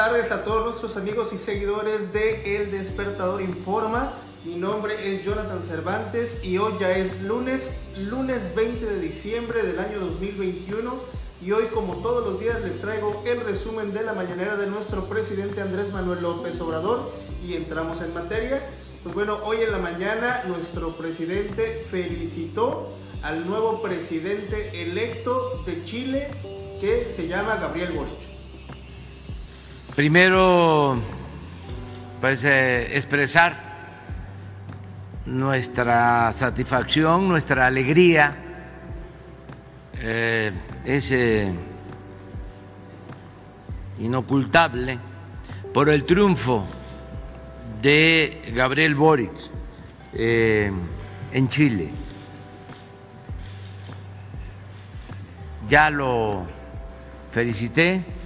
tardes a todos nuestros amigos y seguidores de El Despertador Informa. Mi nombre es Jonathan Cervantes y hoy ya es lunes, lunes 20 de diciembre del año 2021 y hoy como todos los días les traigo el resumen de la mañanera de nuestro presidente Andrés Manuel López Obrador y entramos en materia. Pues bueno, hoy en la mañana nuestro presidente felicitó al nuevo presidente electo de Chile que se llama Gabriel Boric. Primero, pues expresar nuestra satisfacción, nuestra alegría. Eh, es eh, inocultable por el triunfo de Gabriel Boric eh, en Chile. Ya lo felicité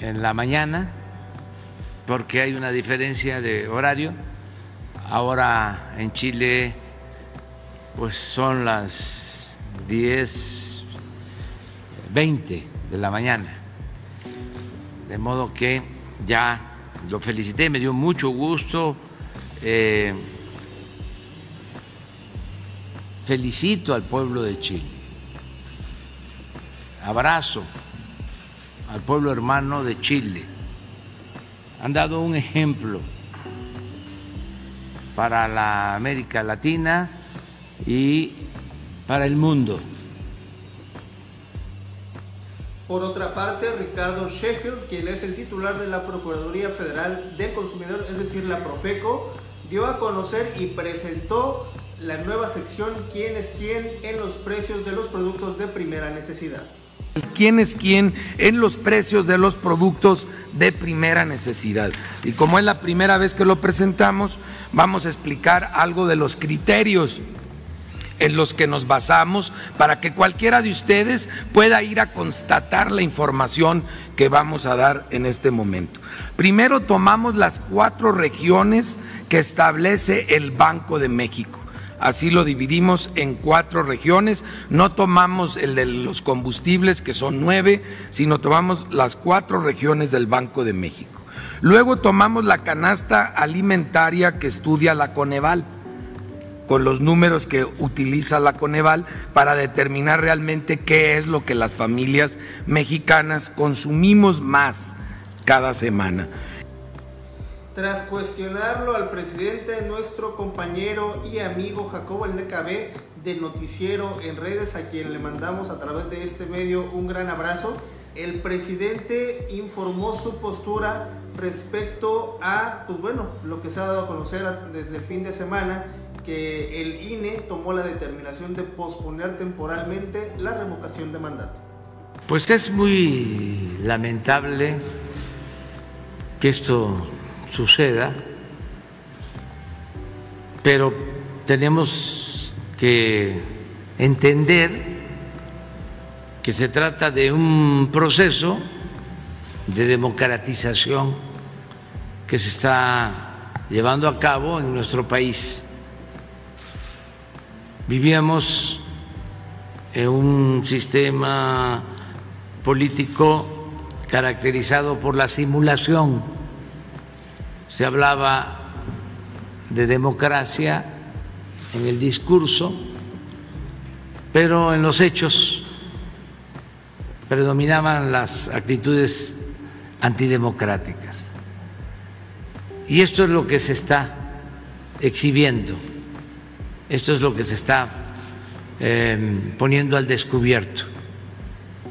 en la mañana porque hay una diferencia de horario. Ahora en Chile pues son las 10, 20 de la mañana. De modo que ya lo felicité, me dio mucho gusto. Eh, felicito al pueblo de Chile. Abrazo al pueblo hermano de Chile. Han dado un ejemplo para la América Latina y para el mundo. Por otra parte, Ricardo Sheffield, quien es el titular de la Procuraduría Federal del Consumidor, es decir, la Profeco, dio a conocer y presentó la nueva sección quién es quién en los precios de los productos de primera necesidad quién es quién en los precios de los productos de primera necesidad. Y como es la primera vez que lo presentamos, vamos a explicar algo de los criterios en los que nos basamos para que cualquiera de ustedes pueda ir a constatar la información que vamos a dar en este momento. Primero tomamos las cuatro regiones que establece el Banco de México así lo dividimos en cuatro regiones, no tomamos el de los combustibles, que son nueve, sino tomamos las cuatro regiones del Banco de México. Luego tomamos la canasta alimentaria que estudia la Coneval, con los números que utiliza la Coneval para determinar realmente qué es lo que las familias mexicanas consumimos más cada semana. Tras cuestionarlo al presidente, nuestro compañero y amigo Jacobo El de Noticiero en redes, a quien le mandamos a través de este medio un gran abrazo, el presidente informó su postura respecto a, pues bueno, lo que se ha dado a conocer desde el fin de semana, que el INE tomó la determinación de posponer temporalmente la revocación de mandato. Pues es muy lamentable que esto suceda, pero tenemos que entender que se trata de un proceso de democratización que se está llevando a cabo en nuestro país. Vivíamos en un sistema político caracterizado por la simulación se hablaba de democracia en el discurso, pero en los hechos predominaban las actitudes antidemocráticas. Y esto es lo que se está exhibiendo, esto es lo que se está em, poniendo al descubierto.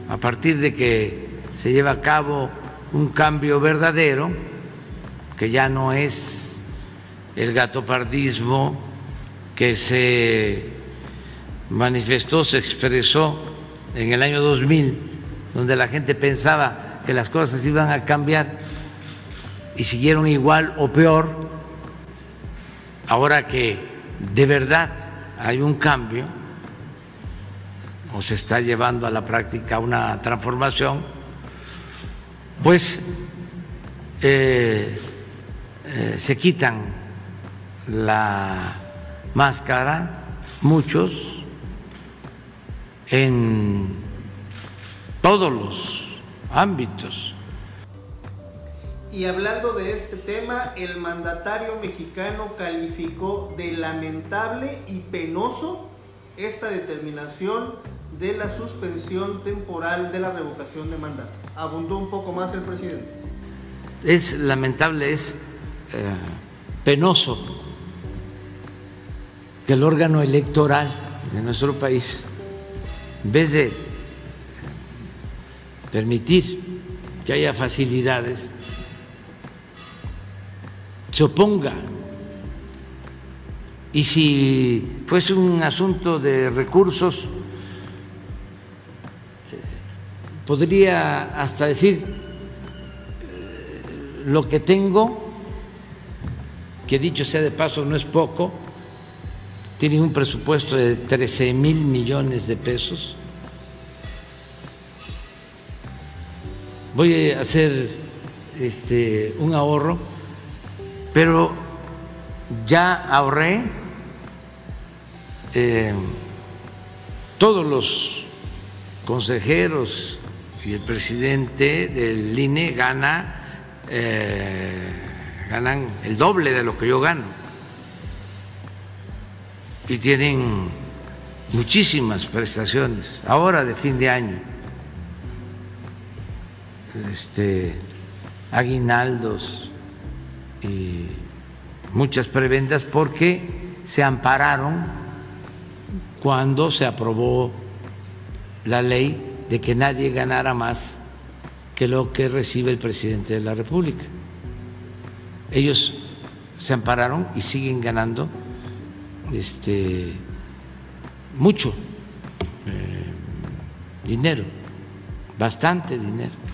A partir de que se lleva a cabo un cambio verdadero, que ya no es el gatopardismo que se manifestó, se expresó en el año 2000, donde la gente pensaba que las cosas iban a cambiar y siguieron igual o peor, ahora que de verdad hay un cambio o se está llevando a la práctica una transformación, pues eh, eh, se quitan la máscara, muchos, en todos los ámbitos. Y hablando de este tema, el mandatario mexicano calificó de lamentable y penoso esta determinación de la suspensión temporal de la revocación de mandato. Abundó un poco más el presidente. Es lamentable, es penoso que el órgano electoral de nuestro país, en vez de permitir que haya facilidades, se oponga. Y si fuese un asunto de recursos, podría hasta decir eh, lo que tengo, que dicho sea de paso no es poco, tiene un presupuesto de 13 mil millones de pesos. Voy a hacer este, un ahorro pero ya ahorré eh, todos los consejeros y el presidente del INE gana, eh, ganan el doble de lo que yo gano y tienen muchísimas prestaciones ahora de fin de año este aguinaldos y muchas prebendas porque se ampararon cuando se aprobó la ley de que nadie ganara más que lo que recibe el presidente de la República. Ellos se ampararon y siguen ganando este, mucho eh, dinero, bastante dinero.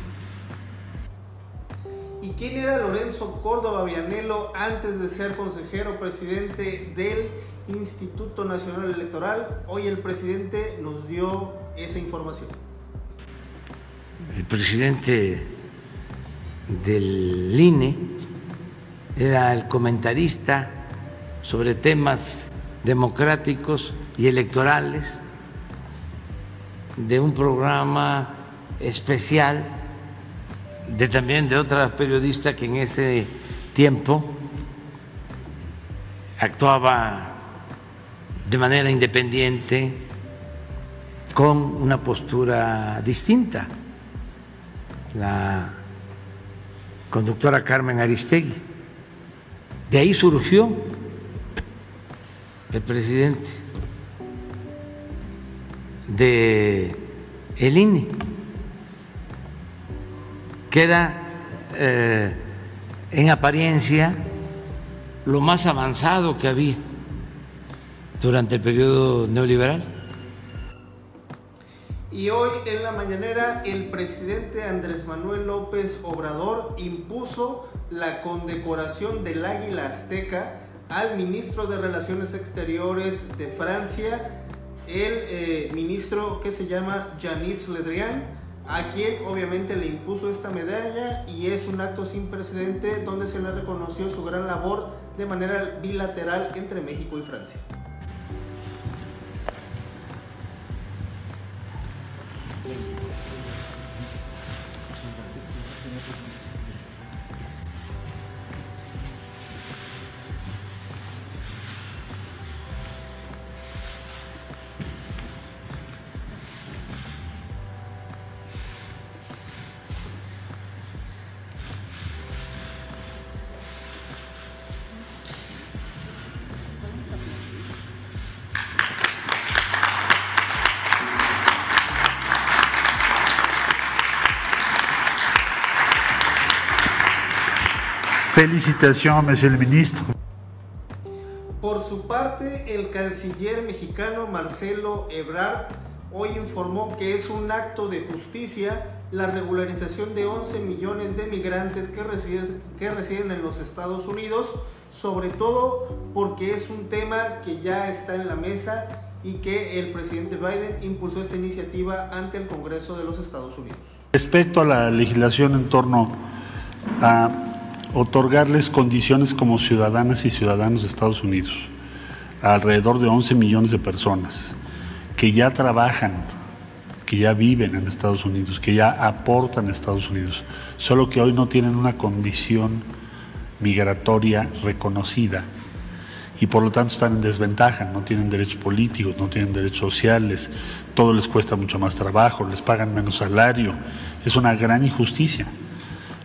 ¿Quién era Lorenzo Córdoba Vianelo antes de ser consejero presidente del Instituto Nacional Electoral? Hoy el presidente nos dio esa información. El presidente del INE era el comentarista sobre temas democráticos y electorales de un programa especial de también de otra periodista que en ese tiempo actuaba de manera independiente con una postura distinta, la conductora Carmen Aristegui. De ahí surgió el presidente de el INE queda eh, en apariencia lo más avanzado que había durante el periodo neoliberal. Y hoy en la mañanera el presidente Andrés Manuel López Obrador impuso la condecoración del Águila Azteca al ministro de Relaciones Exteriores de Francia, el eh, ministro que se llama Jean-Yves a quien obviamente le impuso esta medalla y es un acto sin precedente donde se le reconoció su gran labor de manera bilateral entre México y Francia. Felicitaciones, Monsieur le Ministre. Por su parte, el canciller mexicano Marcelo Ebrard hoy informó que es un acto de justicia la regularización de 11 millones de migrantes que residen, que residen en los Estados Unidos, sobre todo porque es un tema que ya está en la mesa y que el presidente Biden impulsó esta iniciativa ante el Congreso de los Estados Unidos. Respecto a la legislación en torno a otorgarles condiciones como ciudadanas y ciudadanos de Estados Unidos a alrededor de 11 millones de personas que ya trabajan, que ya viven en Estados Unidos, que ya aportan a Estados Unidos, solo que hoy no tienen una condición migratoria reconocida y por lo tanto están en desventaja, no tienen derechos políticos, no tienen derechos sociales, todo les cuesta mucho más trabajo, les pagan menos salario, es una gran injusticia.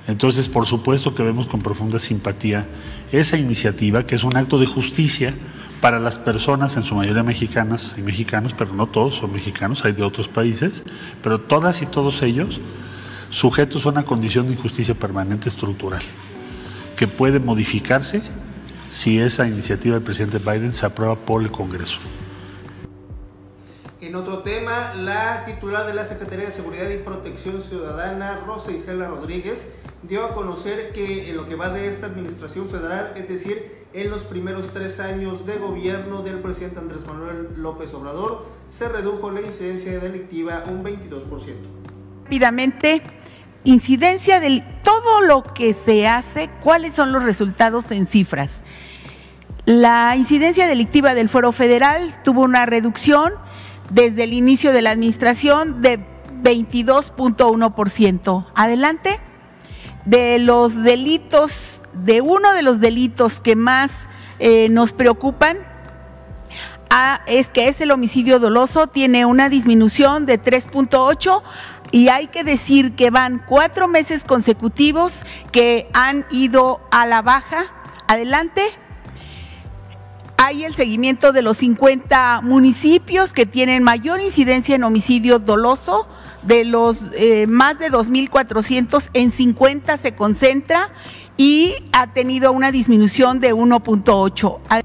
Entonces, por supuesto que vemos con profunda simpatía esa iniciativa, que es un acto de justicia para las personas, en su mayoría mexicanas y mexicanos, pero no todos son mexicanos, hay de otros países, pero todas y todos ellos sujetos a una condición de injusticia permanente estructural, que puede modificarse si esa iniciativa del presidente Biden se aprueba por el Congreso. En otro tema, la titular de la Secretaría de Seguridad y Protección Ciudadana, Rosa Isela Rodríguez, dio a conocer que en lo que va de esta administración federal, es decir, en los primeros tres años de gobierno del presidente Andrés Manuel López Obrador, se redujo la incidencia delictiva un 22%. Rápidamente, incidencia de todo lo que se hace, cuáles son los resultados en cifras. La incidencia delictiva del Foro Federal tuvo una reducción desde el inicio de la administración de 22.1%. Adelante. De los delitos, de uno de los delitos que más eh, nos preocupan, ah, es que es el homicidio doloso, tiene una disminución de 3.8 y hay que decir que van cuatro meses consecutivos que han ido a la baja. Adelante hay el seguimiento de los 50 municipios que tienen mayor incidencia en homicidio doloso. De los eh, más de 2.400, en 50 se concentra y ha tenido una disminución de 1.8.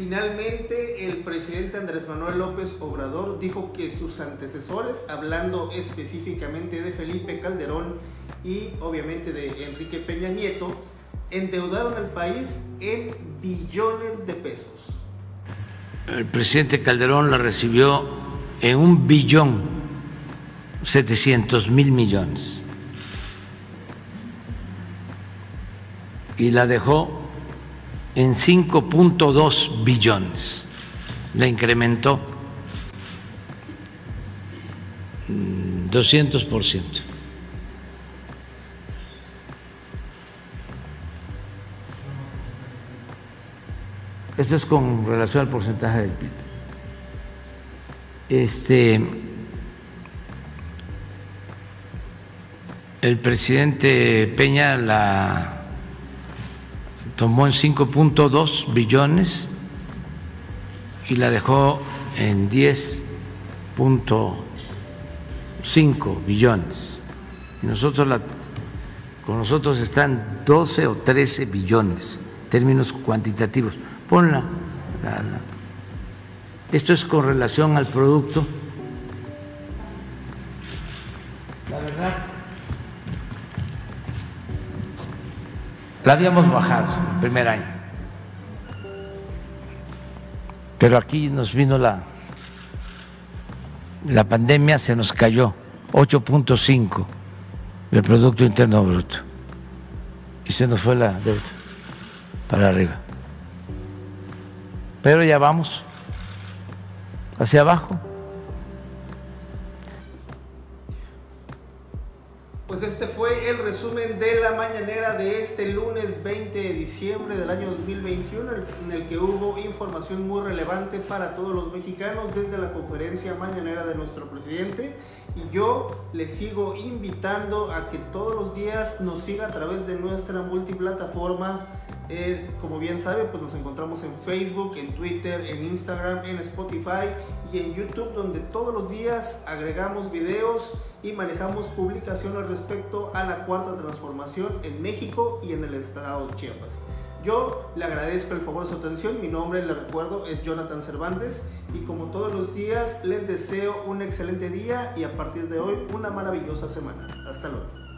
Finalmente, el presidente Andrés Manuel López Obrador dijo que sus antecesores, hablando específicamente de Felipe Calderón y obviamente de Enrique Peña Nieto, endeudaron al país en billones de pesos. El presidente Calderón la recibió en un billón setecientos mil millones y la dejó en 5.2 billones. La incrementó 200 por ciento. Esto es con relación al porcentaje del PIB. Este, el presidente Peña la tomó en 5.2 billones y la dejó en 10.5 billones. Nosotros la, con nosotros están 12 o 13 billones, términos cuantitativos ponla. Esto es con relación al producto. La verdad, la habíamos bajado el primer año. Pero aquí nos vino la, la pandemia, se nos cayó 8.5 del Producto Interno Bruto. Y se nos fue la deuda para arriba pero ya vamos hacia abajo. Pues este fue el resumen de la mañanera de este lunes 20 de diciembre del año 2021, en el que hubo información muy relevante para todos los mexicanos desde la conferencia mañanera de nuestro presidente. Y yo les sigo invitando a que todos los días nos siga a través de nuestra multiplataforma eh, como bien sabe, pues nos encontramos en Facebook, en Twitter, en Instagram, en Spotify y en YouTube, donde todos los días agregamos videos y manejamos publicaciones respecto a la cuarta transformación en México y en el estado de Chiapas. Yo le agradezco el favor de su atención, mi nombre, le recuerdo, es Jonathan Cervantes y como todos los días les deseo un excelente día y a partir de hoy una maravillosa semana. Hasta luego.